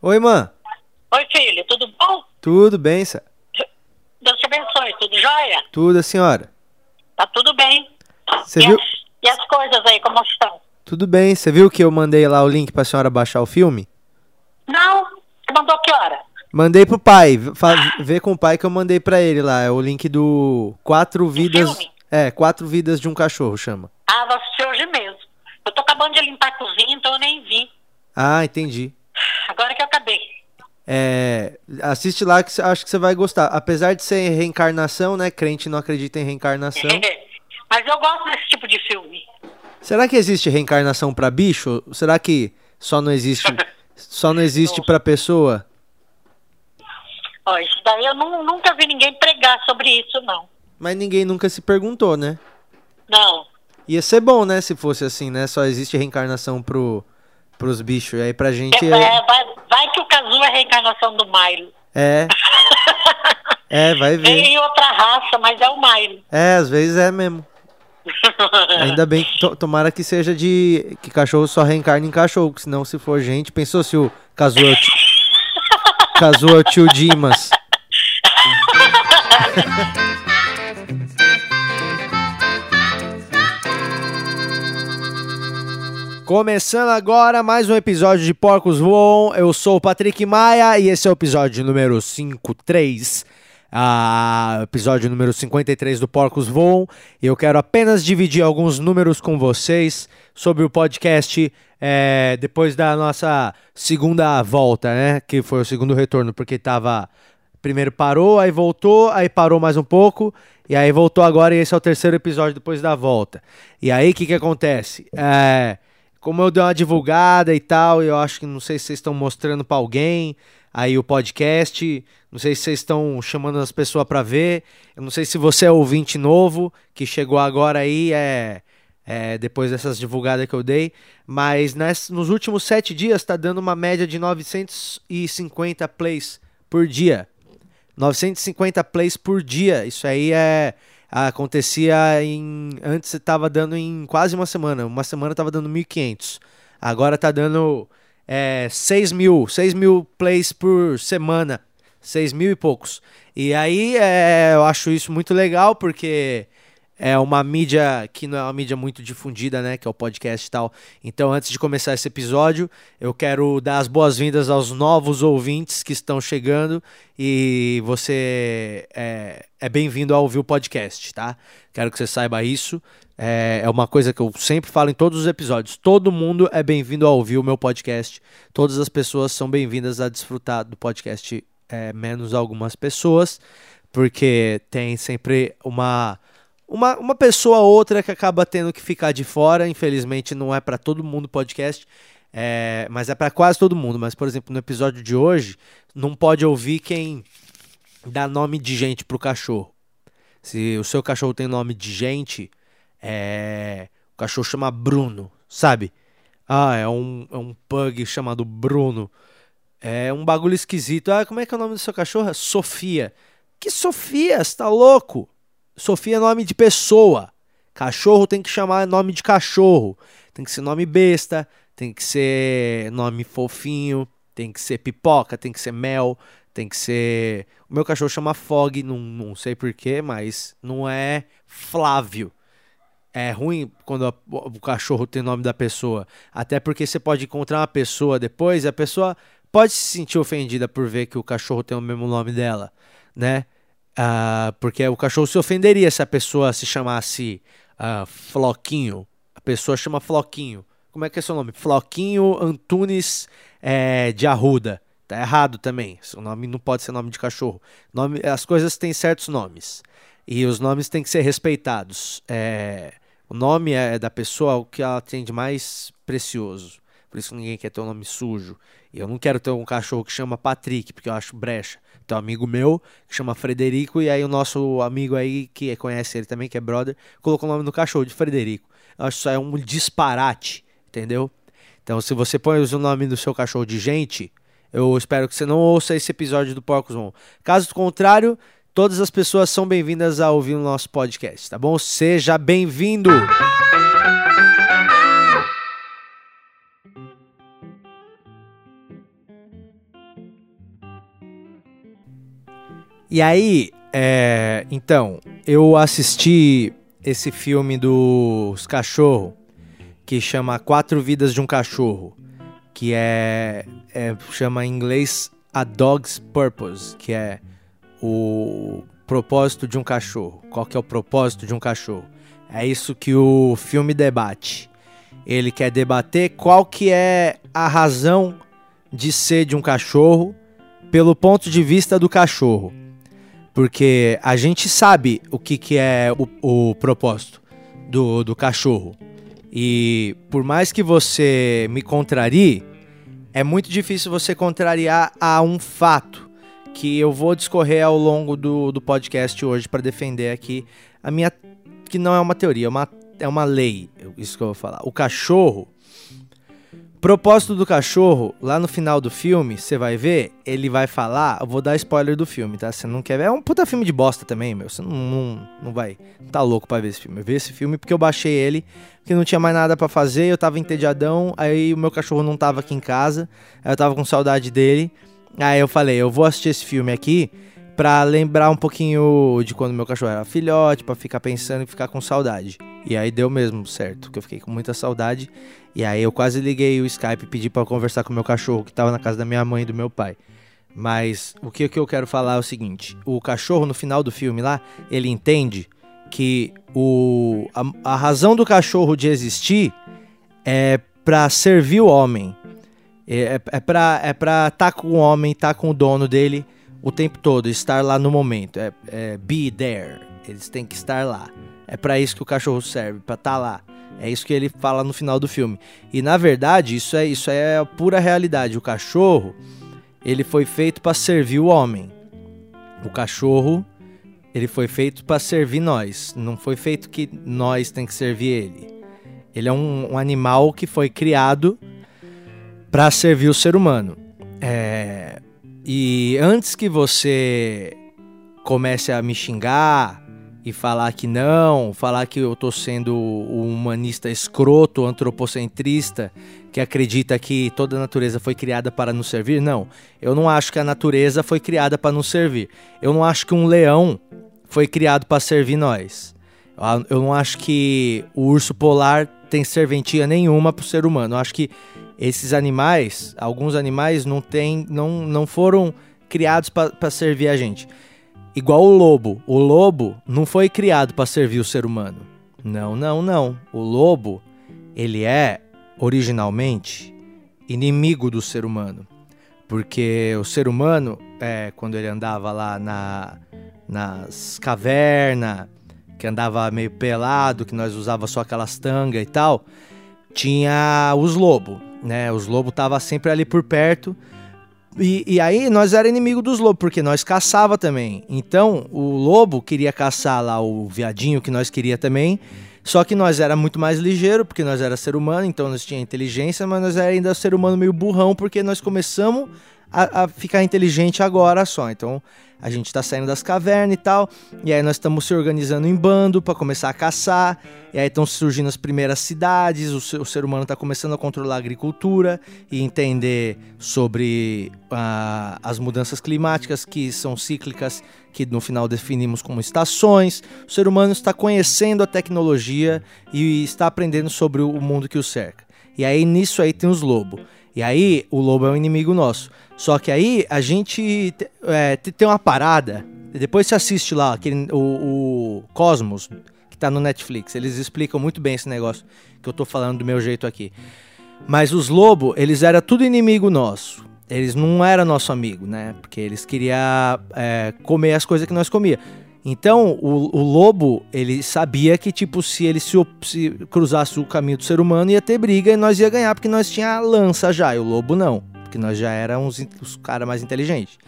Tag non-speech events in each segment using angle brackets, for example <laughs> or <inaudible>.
Oi, mãe. Oi, filho, tudo bom? Tudo bem, Sá? Deus te abençoe, tudo jóia? Tudo, a senhora? Tá tudo bem. Você e, viu? As, e as coisas aí, como estão? Tudo bem. Você viu que eu mandei lá o link pra senhora baixar o filme? Não, você mandou que hora? Mandei pro pai. Faz, vê com o pai que eu mandei pra ele lá. É o link do Quatro Vidas. filme? É, Quatro Vidas de um Cachorro chama. Ah, vou assistir hoje mesmo. Eu tô acabando de limpar a cozinha, então eu nem vi. Ah, entendi. Agora que eu. É, assiste lá que acho que você vai gostar. Apesar de ser reencarnação, né? Crente não acredita em reencarnação. Mas eu gosto desse tipo de filme. Será que existe reencarnação pra bicho? Será que só não existe <laughs> só não existe pra pessoa? Ó, isso daí eu nu- nunca vi ninguém pregar sobre isso, não. Mas ninguém nunca se perguntou, né? Não. Ia ser bom, né, se fosse assim, né? Só existe reencarnação pro, pros bichos. E aí pra gente É, é. vai, vai que o Cazu é a reencarnação do Milo. É, é, vai <laughs> ver. Vem em outra raça, mas é o Milo. É, às vezes é mesmo. <laughs> Ainda bem que to- tomara que seja de. que cachorro só reencarne em cachorro, que senão se for gente, pensou se o Kazu é o tio, <laughs> é o tio Dimas. Começando agora mais um episódio de Porcos Voam. Eu sou o Patrick Maia e esse é o episódio número 53. Ah, episódio número 53 do Porcos Voam. E eu quero apenas dividir alguns números com vocês sobre o podcast é, depois da nossa segunda volta, né? Que foi o segundo retorno, porque tava. Primeiro parou, aí voltou, aí parou mais um pouco, e aí voltou agora, e esse é o terceiro episódio depois da volta. E aí, o que que acontece? É, como eu dei uma divulgada e tal, eu acho que não sei se vocês estão mostrando pra alguém aí o podcast, não sei se vocês estão chamando as pessoas pra ver, eu não sei se você é ouvinte novo, que chegou agora aí, é, é, depois dessas divulgadas que eu dei, mas nos últimos sete dias tá dando uma média de 950 plays por dia. 950 plays por dia. Isso aí é acontecia em antes estava dando em quase uma semana. Uma semana estava dando 1.500. Agora tá dando é, 6 mil, 6 mil plays por semana. 6 mil e poucos. E aí é, eu acho isso muito legal porque é uma mídia que não é uma mídia muito difundida, né? Que é o podcast e tal. Então, antes de começar esse episódio, eu quero dar as boas-vindas aos novos ouvintes que estão chegando e você é, é bem-vindo a ouvir o podcast, tá? Quero que você saiba isso. É, é uma coisa que eu sempre falo em todos os episódios. Todo mundo é bem-vindo a ouvir o meu podcast. Todas as pessoas são bem-vindas a desfrutar do podcast, é, menos algumas pessoas, porque tem sempre uma uma, uma pessoa ou outra que acaba tendo que ficar de fora, infelizmente não é para todo mundo podcast, é, mas é para quase todo mundo. Mas, por exemplo, no episódio de hoje, não pode ouvir quem dá nome de gente pro cachorro. Se o seu cachorro tem nome de gente, é, o cachorro chama Bruno, sabe? Ah, é um, é um pug chamado Bruno. É um bagulho esquisito. Ah, como é que é o nome do seu cachorro? Sofia. Que Sofia? Você tá louco? Sofia é nome de pessoa. Cachorro tem que chamar nome de cachorro. Tem que ser nome besta, tem que ser nome fofinho, tem que ser pipoca, tem que ser mel, tem que ser. O meu cachorro chama Fog, não, não sei porquê, mas não é Flávio. É ruim quando a- o cachorro tem nome da pessoa. Até porque você pode encontrar uma pessoa depois e a pessoa pode se sentir ofendida por ver que o cachorro tem o mesmo nome dela, né? Ah, porque o cachorro se ofenderia se a pessoa se chamasse ah, Floquinho. A pessoa chama Floquinho. Como é que é seu nome? Floquinho Antunes eh, de Arruda. Tá errado também. Seu nome não pode ser nome de cachorro. Nome, as coisas têm certos nomes. E os nomes têm que ser respeitados. É, o nome é da pessoa o que ela tem de mais precioso. Por isso ninguém quer ter um nome sujo. E eu não quero ter um cachorro que chama Patrick, porque eu acho brecha. Um amigo meu que chama Frederico, e aí o nosso amigo aí, que conhece ele também, que é brother, colocou o nome do cachorro de Frederico. Eu acho que isso é um disparate, entendeu? Então, se você põe o nome do seu cachorro de gente, eu espero que você não ouça esse episódio do Porcos Von. Caso contrário, todas as pessoas são bem-vindas a ouvir o nosso podcast, tá bom? Seja bem-vindo! E aí, é, então, eu assisti esse filme dos cachorros que chama Quatro Vidas de um Cachorro, que é, é chama em inglês A Dog's Purpose, que é o propósito de um cachorro. Qual que é o propósito de um cachorro? É isso que o filme debate. Ele quer debater qual que é a razão de ser de um cachorro pelo ponto de vista do cachorro. Porque a gente sabe o que, que é o, o propósito do, do cachorro. E por mais que você me contrarie, é muito difícil você contrariar a um fato que eu vou discorrer ao longo do, do podcast hoje para defender aqui a minha. que não é uma teoria, é uma, é uma lei, isso que eu vou falar. O cachorro Propósito do cachorro, lá no final do filme, você vai ver, ele vai falar. Eu vou dar spoiler do filme, tá? Você não quer ver? É um puta filme de bosta também, meu. Você não, não, não vai. Tá louco pra ver esse filme. Eu vi esse filme porque eu baixei ele, porque não tinha mais nada para fazer, eu tava entediadão, aí o meu cachorro não tava aqui em casa, aí eu tava com saudade dele. Aí eu falei, eu vou assistir esse filme aqui pra lembrar um pouquinho de quando meu cachorro era filhote, pra ficar pensando e ficar com saudade. E aí deu mesmo certo, que eu fiquei com muita saudade. E aí eu quase liguei o Skype e pedi para conversar com o meu cachorro que tava na casa da minha mãe e do meu pai. Mas o que, que eu quero falar é o seguinte: o cachorro no final do filme lá, ele entende que o, a, a razão do cachorro de existir é para servir o homem. É, é, é pra é estar tá com o homem, estar tá com o dono dele o tempo todo, estar lá no momento. É, é be there. Eles têm que estar lá. É para isso que o cachorro serve, para estar tá lá. É isso que ele fala no final do filme. E na verdade, isso é isso é pura realidade. O cachorro, ele foi feito para servir o homem. O cachorro, ele foi feito para servir nós. Não foi feito que nós tem que servir ele. Ele é um, um animal que foi criado para servir o ser humano. É... E antes que você comece a me xingar, e falar que não, falar que eu tô sendo um humanista escroto, antropocentrista, que acredita que toda a natureza foi criada para nos servir. Não, eu não acho que a natureza foi criada para nos servir. Eu não acho que um leão foi criado para servir nós. Eu não acho que o urso polar tem serventia nenhuma para o ser humano. Eu acho que esses animais, alguns animais não tem, não, não foram criados para servir a gente. Igual o lobo. O lobo não foi criado para servir o ser humano. Não, não, não. O lobo, ele é originalmente inimigo do ser humano. Porque o ser humano, é, quando ele andava lá na, nas cavernas, que andava meio pelado, que nós usava só aquelas tangas e tal, tinha os lobos, né? Os lobos estavam sempre ali por perto e, e, aí nós era inimigo dos lobos, porque nós caçava também. Então o lobo queria caçar lá o viadinho que nós queria também. Só que nós era muito mais ligeiro, porque nós era ser humano, então nós tinha inteligência, mas nós era ainda ser humano meio burrão, porque nós começamos a, a ficar inteligente agora só. Então a gente está saindo das cavernas e tal, e aí nós estamos se organizando em bando para começar a caçar, e aí estão surgindo as primeiras cidades, o ser, o ser humano está começando a controlar a agricultura e entender sobre uh, as mudanças climáticas que são cíclicas, que no final definimos como estações. O ser humano está conhecendo a tecnologia e está aprendendo sobre o mundo que o cerca. E aí nisso aí tem os lobos. E aí o lobo é um inimigo nosso. Só que aí a gente é, tem uma parada. Depois você assiste lá aquele, o, o Cosmos, que tá no Netflix. Eles explicam muito bem esse negócio que eu tô falando do meu jeito aqui. Mas os lobos, eles eram tudo inimigo nosso. Eles não eram nosso amigo, né? Porque eles queriam é, comer as coisas que nós comia. Então, o, o, lobo, ele sabia que, tipo, se ele se, se, cruzasse o caminho do ser humano, ia ter briga e nós ia ganhar, porque nós tinha lança já, e o lobo não, nós já éramos os caras mais inteligentes.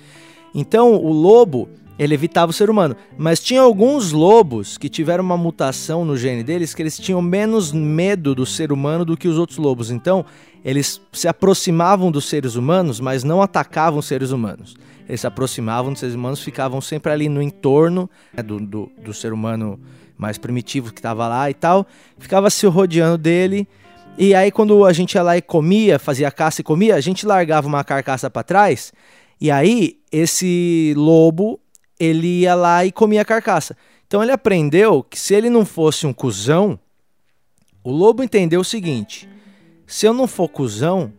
Então, o lobo, ele evitava o ser humano. Mas tinha alguns lobos que tiveram uma mutação no gene deles, que eles tinham menos medo do ser humano do que os outros lobos. Então, eles se aproximavam dos seres humanos, mas não atacavam os seres humanos eles se aproximavam dos seres humanos, ficavam sempre ali no entorno né, do, do, do, ser humano mais primitivo que estava lá e tal, ficava se rodeando dele. E aí, quando a gente ia lá e comia, fazia caça e comia, a gente largava uma carcaça para trás. E aí, esse lobo, ele ia lá e comia a carcaça. Então ele aprendeu que se ele não fosse um cuzão, o lobo entendeu o seguinte: se eu não for cuzão,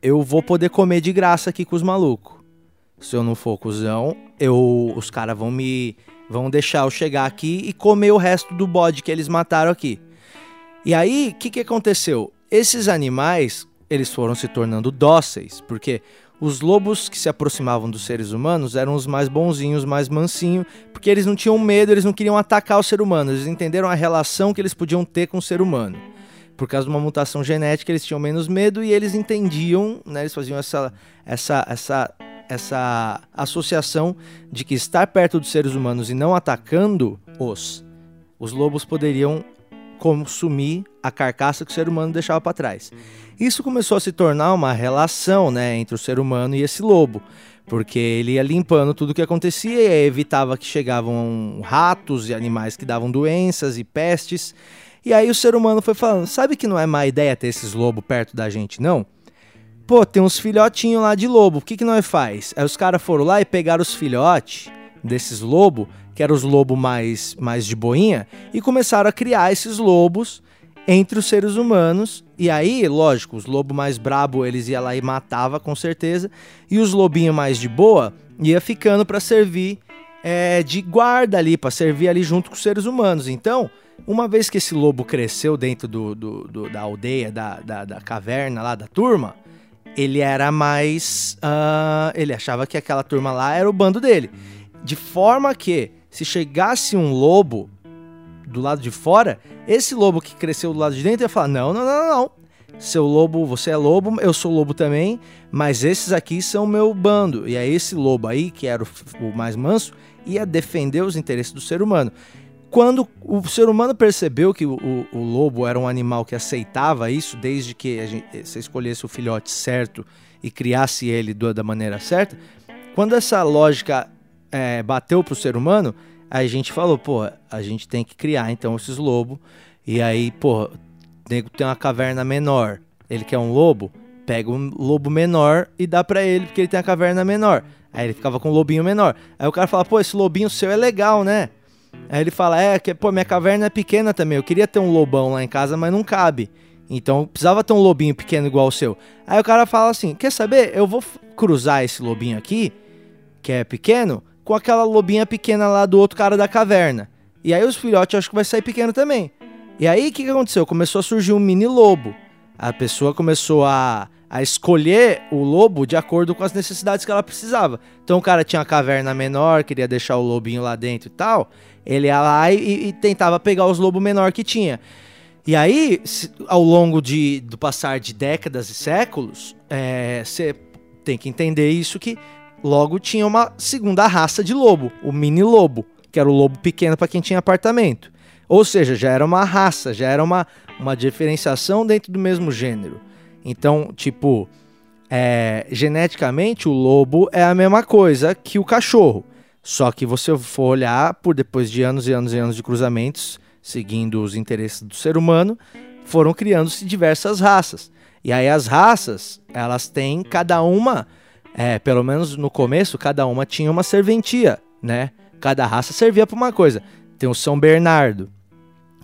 eu vou poder comer de graça aqui com os malucos. Se eu não for cuzão, eu, os caras vão me vão deixar eu chegar aqui e comer o resto do bode que eles mataram aqui. E aí, o que, que aconteceu? Esses animais, eles foram se tornando dóceis, porque os lobos que se aproximavam dos seres humanos eram os mais bonzinhos, mais mansinhos, porque eles não tinham medo, eles não queriam atacar o ser humano, eles entenderam a relação que eles podiam ter com o ser humano. Por causa de uma mutação genética, eles tinham menos medo e eles entendiam, né, eles faziam essa, essa, essa, essa associação de que estar perto dos seres humanos e não atacando-os, os lobos poderiam consumir a carcaça que o ser humano deixava para trás. Isso começou a se tornar uma relação né, entre o ser humano e esse lobo, porque ele ia limpando tudo o que acontecia e evitava que chegavam ratos e animais que davam doenças e pestes. E aí o ser humano foi falando: sabe que não é má ideia ter esses lobos perto da gente, não? Pô, tem uns filhotinhos lá de lobo, o que, que nós faz? Aí os caras foram lá e pegaram os filhotes desses lobos que eram os lobos mais, mais de boinha, e começaram a criar esses lobos entre os seres humanos. E aí, lógico, os lobos mais brabo eles iam lá e matava com certeza, e os lobinhos mais de boa ia ficando para servir é, de guarda ali, para servir ali junto com os seres humanos. Então, uma vez que esse lobo cresceu dentro do, do, do da aldeia, da, da, da, caverna lá da turma, ele era mais. Uh, ele achava que aquela turma lá era o bando dele. De forma que se chegasse um lobo do lado de fora, esse lobo que cresceu do lado de dentro ia falar: não, não, não, não. Seu lobo, você é lobo, eu sou lobo também, mas esses aqui são meu bando. E aí esse lobo aí, que era o, o mais manso, ia defender os interesses do ser humano. Quando o ser humano percebeu que o, o, o lobo era um animal que aceitava isso, desde que gente, você escolhesse o filhote certo e criasse ele da maneira certa, quando essa lógica é, bateu pro ser humano, a gente falou, pô, a gente tem que criar então esses lobos. E aí, pô, nego tem uma caverna menor, ele quer um lobo, pega um lobo menor e dá para ele, porque ele tem a caverna menor. Aí ele ficava com um lobinho menor. Aí o cara fala, pô, esse lobinho seu é legal, né? Aí ele fala, é, que, pô, minha caverna é pequena também, eu queria ter um lobão lá em casa, mas não cabe. Então precisava ter um lobinho pequeno igual o seu. Aí o cara fala assim: quer saber? Eu vou cruzar esse lobinho aqui, que é pequeno, com aquela lobinha pequena lá do outro cara da caverna. E aí os filhotes acho que vai sair pequeno também. E aí o que, que aconteceu? Começou a surgir um mini lobo. A pessoa começou a, a escolher o lobo de acordo com as necessidades que ela precisava. Então o cara tinha uma caverna menor, queria deixar o lobinho lá dentro e tal. Ele ia lá e, e tentava pegar os lobos menor que tinha. E aí, ao longo de, do passar de décadas e séculos, você é, tem que entender isso que Logo tinha uma segunda raça de lobo, o mini lobo, que era o lobo pequeno para quem tinha apartamento. Ou seja, já era uma raça, já era uma, uma diferenciação dentro do mesmo gênero. Então, tipo, é, geneticamente o lobo é a mesma coisa que o cachorro. Só que você for olhar por depois de anos e anos e anos de cruzamentos, seguindo os interesses do ser humano, foram criando-se diversas raças. E aí as raças, elas têm cada uma é, pelo menos no começo, cada uma tinha uma serventia, né? Cada raça servia para uma coisa. Tem o São Bernardo.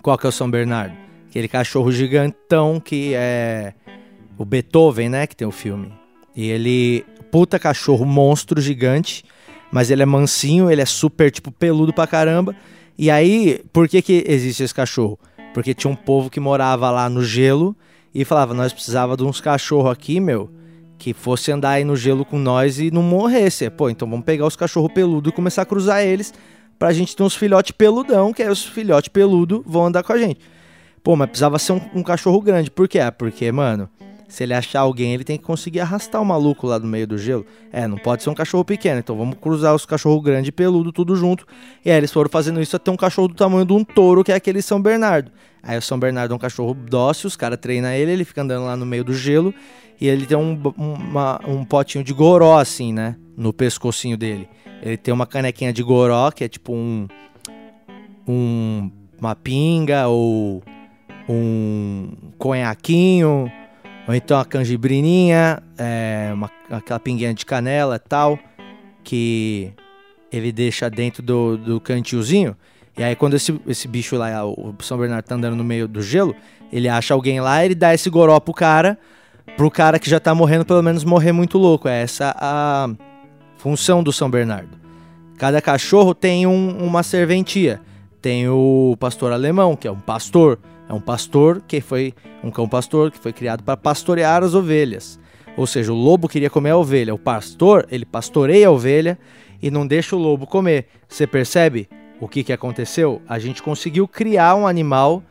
Qual que é o São Bernardo? Aquele cachorro gigantão que é o Beethoven, né? Que tem o filme. E ele, puta cachorro, monstro gigante, mas ele é mansinho, ele é super, tipo, peludo pra caramba. E aí, por que que existe esse cachorro? Porque tinha um povo que morava lá no gelo e falava, nós precisava de uns cachorros aqui, meu, que fosse andar aí no gelo com nós e não morresse. Pô, então vamos pegar os cachorro peludo e começar a cruzar eles pra gente ter uns filhote peludão, que aí os filhote peludo vão andar com a gente. Pô, mas precisava ser um, um cachorro grande. Por quê? Porque, mano, se ele achar alguém, ele tem que conseguir arrastar o maluco lá no meio do gelo. É, não pode ser um cachorro pequeno. Então vamos cruzar os cachorros grande e peludo tudo junto. E aí eles foram fazendo isso até um cachorro do tamanho de um touro, que é aquele São Bernardo. Aí o São Bernardo é um cachorro dócil, os caras treinam ele, ele fica andando lá no meio do gelo. E ele tem um, uma, um potinho de goró, assim, né? No pescocinho dele. Ele tem uma canequinha de goró, que é tipo um. um uma pinga ou um conhaquinho ou então a canjibrininha, é, uma, aquela pinguinha de canela e tal, que ele deixa dentro do, do cantilzinho. E aí quando esse, esse bicho lá, o São Bernardo tá andando no meio do gelo, ele acha alguém lá, ele dá esse goró pro cara, pro cara que já tá morrendo, pelo menos morrer muito louco. É essa a função do São Bernardo. Cada cachorro tem um, uma serventia. Tem o pastor alemão, que é um pastor. É um pastor que foi um cão pastor que foi criado para pastorear as ovelhas. Ou seja, o lobo queria comer a ovelha. O pastor, ele pastoreia a ovelha e não deixa o lobo comer. Você percebe o que, que aconteceu? A gente conseguiu criar um animal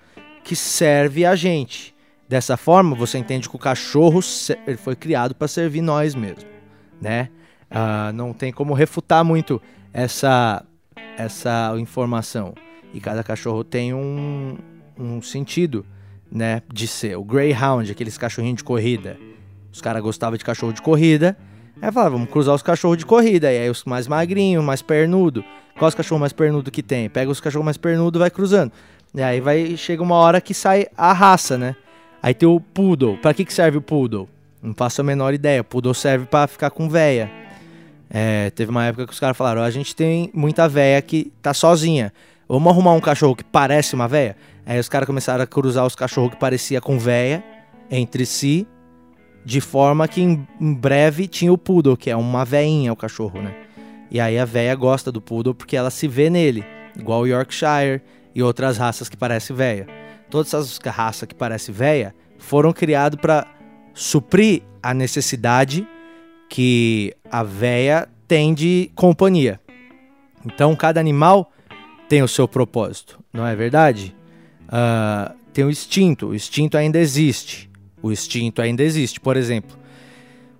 que serve a gente. Dessa forma, você entende que o cachorro ele foi criado para servir nós mesmos, né? Ah, não tem como refutar muito essa, essa informação. E cada cachorro tem um, um sentido, né, de ser. O Greyhound, aqueles cachorrinhos de corrida, os caras gostavam de cachorro de corrida. Aí falaram, vamos cruzar os cachorros de corrida. E aí os mais magrinhos, mais pernudo. Qual os cachorros mais pernudo que tem? Pega os cachorros mais pernudo vai cruzando. E aí vai chega uma hora que sai a raça, né? Aí tem o poodle. Para que que serve o poodle? Não faço a menor ideia. O poodle serve para ficar com véia. É, teve uma época que os caras falaram: a gente tem muita véia que tá sozinha. Vamos arrumar um cachorro que parece uma véia? Aí os caras começaram a cruzar os cachorros que parecia com véia entre si de forma que em, em, breve tinha o poodle, que é uma veinha o cachorro, né? E aí a véia gosta do poodle porque ela se vê nele, igual o Yorkshire e outras raças que parecem véia. Todas essas raças que parecem véia foram criadas para suprir a necessidade que a véia tem de companhia. Então cada animal tem o seu propósito, não é verdade? Uh, tem o instinto, o instinto ainda existe. O instinto ainda existe. Por exemplo,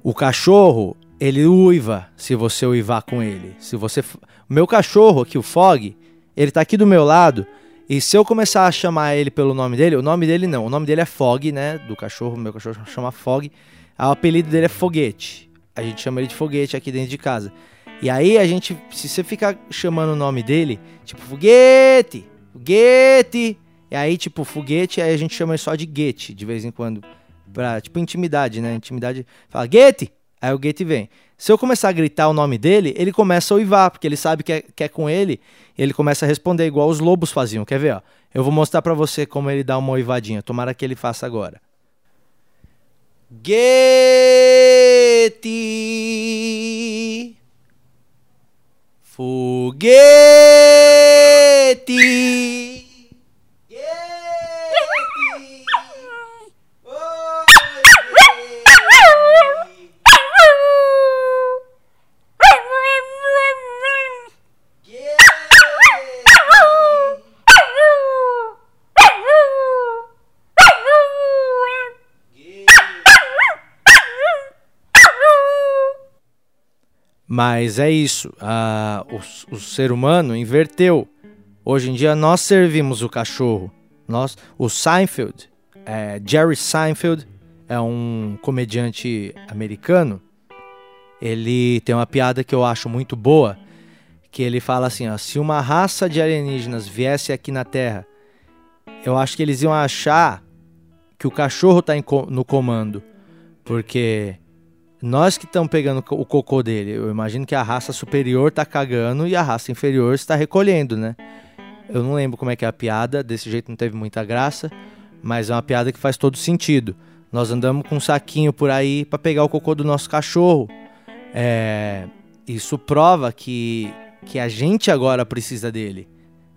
o cachorro, ele uiva se você uivar com ele. Se você o meu cachorro aqui, o Fog, ele tá aqui do meu lado, e se eu começar a chamar ele pelo nome dele, o nome dele não, o nome dele é Fog, né, do cachorro, meu cachorro chama Fog. O apelido dele é Foguete. A gente chama ele de Foguete aqui dentro de casa. E aí a gente, se você ficar chamando o nome dele, tipo Foguete, Foguete, e aí tipo Foguete, aí a gente chama só de Guete de vez em quando pra, tipo, intimidade, né? Intimidade. Fala, Guete! Aí o Guete vem. Se eu começar a gritar o nome dele, ele começa a uivar, porque ele sabe que é, que é com ele, ele começa a responder igual os lobos faziam. Quer ver, ó? Eu vou mostrar para você como ele dá uma uivadinha. Tomara que ele faça agora. Guete! Foguete! Mas é isso, a, o, o, ser humano inverteu. Hoje em dia nós servimos o cachorro. Nós, o Seinfeld, é, Jerry Seinfeld, é um comediante americano. Ele tem uma piada que eu acho muito boa, que ele fala assim: ó, se uma raça de alienígenas viesse aqui na Terra, eu acho que eles iam achar que o cachorro está no comando, porque nós que estamos pegando o cocô dele, eu imagino que a raça superior está cagando e a raça inferior está recolhendo, né? Eu não lembro como é que é a piada, desse jeito não teve muita graça, mas é uma piada que faz todo sentido. Nós andamos com um saquinho por aí para pegar o cocô do nosso cachorro. É... Isso prova que, que a gente agora precisa dele,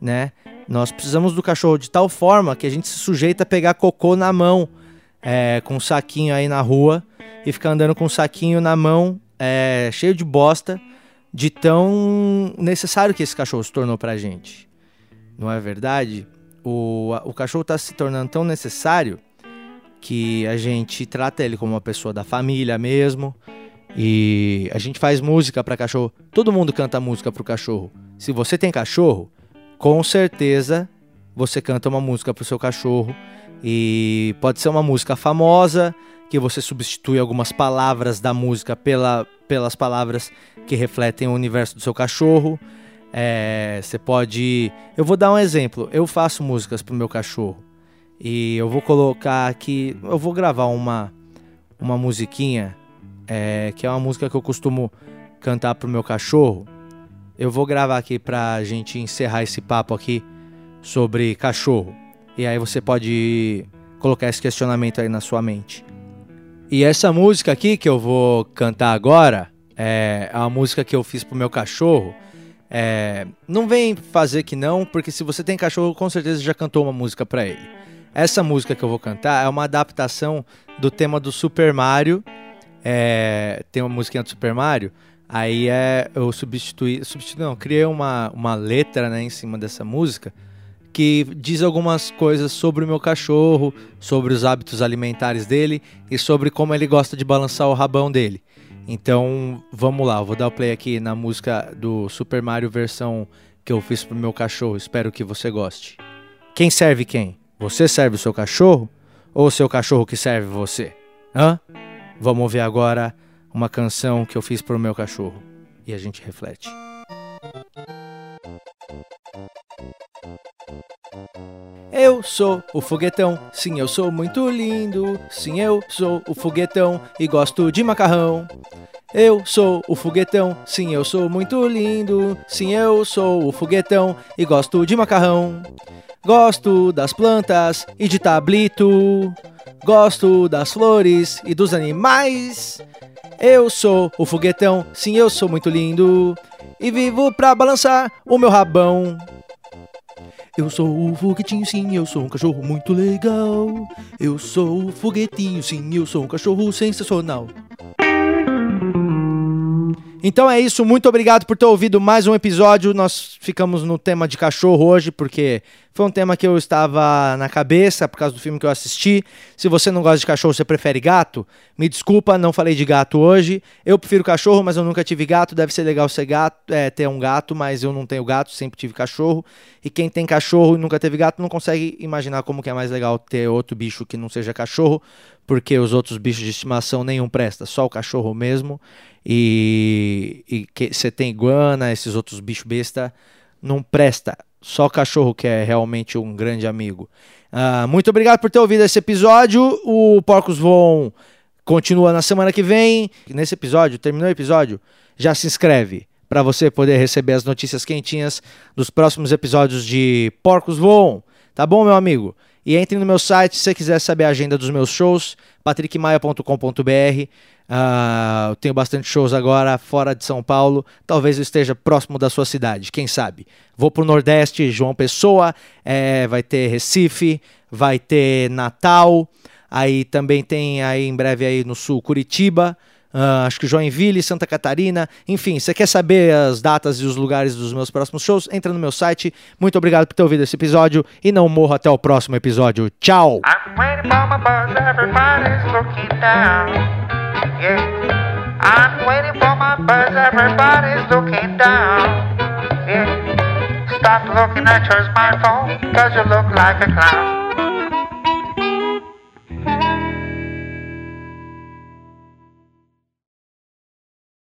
né? Nós precisamos do cachorro de tal forma que a gente se sujeita a pegar cocô na mão, é, com um saquinho aí na rua e ficar andando com um saquinho na mão, é, cheio de bosta, de tão necessário que esse cachorro se tornou pra gente. Não é verdade? O, o cachorro está se tornando tão necessário que a gente trata ele como uma pessoa da família mesmo. E a gente faz música para cachorro. Todo mundo canta música pro cachorro. Se você tem cachorro, com certeza você canta uma música pro seu cachorro. E pode ser uma música famosa, que você substitui algumas palavras da música pela, pelas palavras que refletem o universo do seu cachorro. É, você pode. Eu vou dar um exemplo. Eu faço músicas pro meu cachorro. E eu vou colocar aqui. Eu vou gravar uma, uma musiquinha. É, que é uma música que eu costumo cantar pro meu cachorro. eu vou gravar aqui pra gente encerrar esse papo aqui sobre cachorro. E aí você pode colocar esse questionamento aí na sua mente. E essa música aqui que eu vou cantar agora é a música que eu fiz pro meu cachorro. É, não vem fazer que não, porque se você tem cachorro, com certeza já cantou uma música para ele. Essa música que eu vou cantar é uma adaptação do tema do Super Mario. É, tem uma musiquinha do Super Mario. Aí é, eu substituí, substituí não, criei uma, uma letra né, em cima dessa música que diz algumas coisas sobre o meu cachorro, sobre os hábitos alimentares dele e sobre como ele gosta de balançar o rabão dele. Então, vamos lá, eu vou dar o play aqui na música do Super Mario versão que eu fiz pro meu cachorro. Espero que você goste. Quem serve quem? Você serve o seu cachorro ou o seu cachorro que serve você? Hã? Vamos ouvir agora uma canção que eu fiz pro meu cachorro e a gente reflete. Eu sou o foguetão, sim, eu sou muito lindo. Sim, eu sou o foguetão e gosto de macarrão. Eu sou o foguetão, sim, eu sou muito lindo. Sim, eu sou o foguetão e gosto de macarrão. Gosto das plantas e de tablito. Gosto das flores e dos animais. Eu sou o foguetão, sim, eu sou muito lindo. E vivo pra balançar o meu rabão. Eu sou o foguetinho, sim, eu sou um cachorro muito legal. Eu sou o foguetinho, sim, eu sou um cachorro sensacional. Então é isso, muito obrigado por ter ouvido mais um episódio. Nós ficamos no tema de cachorro hoje, porque foi um tema que eu estava na cabeça por causa do filme que eu assisti. Se você não gosta de cachorro, você prefere gato? Me desculpa, não falei de gato hoje. Eu prefiro cachorro, mas eu nunca tive gato. Deve ser legal ser gato, é, ter um gato, mas eu não tenho gato, sempre tive cachorro. E quem tem cachorro e nunca teve gato não consegue imaginar como que é mais legal ter outro bicho que não seja cachorro, porque os outros bichos de estimação nenhum presta, só o cachorro mesmo e, você tem iguana, esses outros bichos besta, não presta. Só cachorro que é realmente um grande amigo. Uh, muito obrigado por ter ouvido esse episódio. O Porcos Voam continua na semana que vem. Nesse episódio, terminou o episódio, já se inscreve para você poder receber as notícias quentinhas dos próximos episódios de Porcos Voam. Tá bom, meu amigo? E entre no meu site se você quiser saber a agenda dos meus shows, patrickmaia.com.br. Uh, eu tenho bastante shows agora fora de São Paulo. Talvez eu esteja próximo da sua cidade, quem sabe? Vou pro Nordeste, João Pessoa, é, vai ter Recife, vai ter Natal. Aí também tem aí em breve aí no sul Curitiba. Uh, acho que Joinville, Santa Catarina, enfim, você quer saber as datas e os lugares dos meus próximos shows? Entra no meu site. Muito obrigado por ter ouvido esse episódio e não morro até o próximo episódio. Tchau! Stop looking at your smartphone, cause you look like a clown.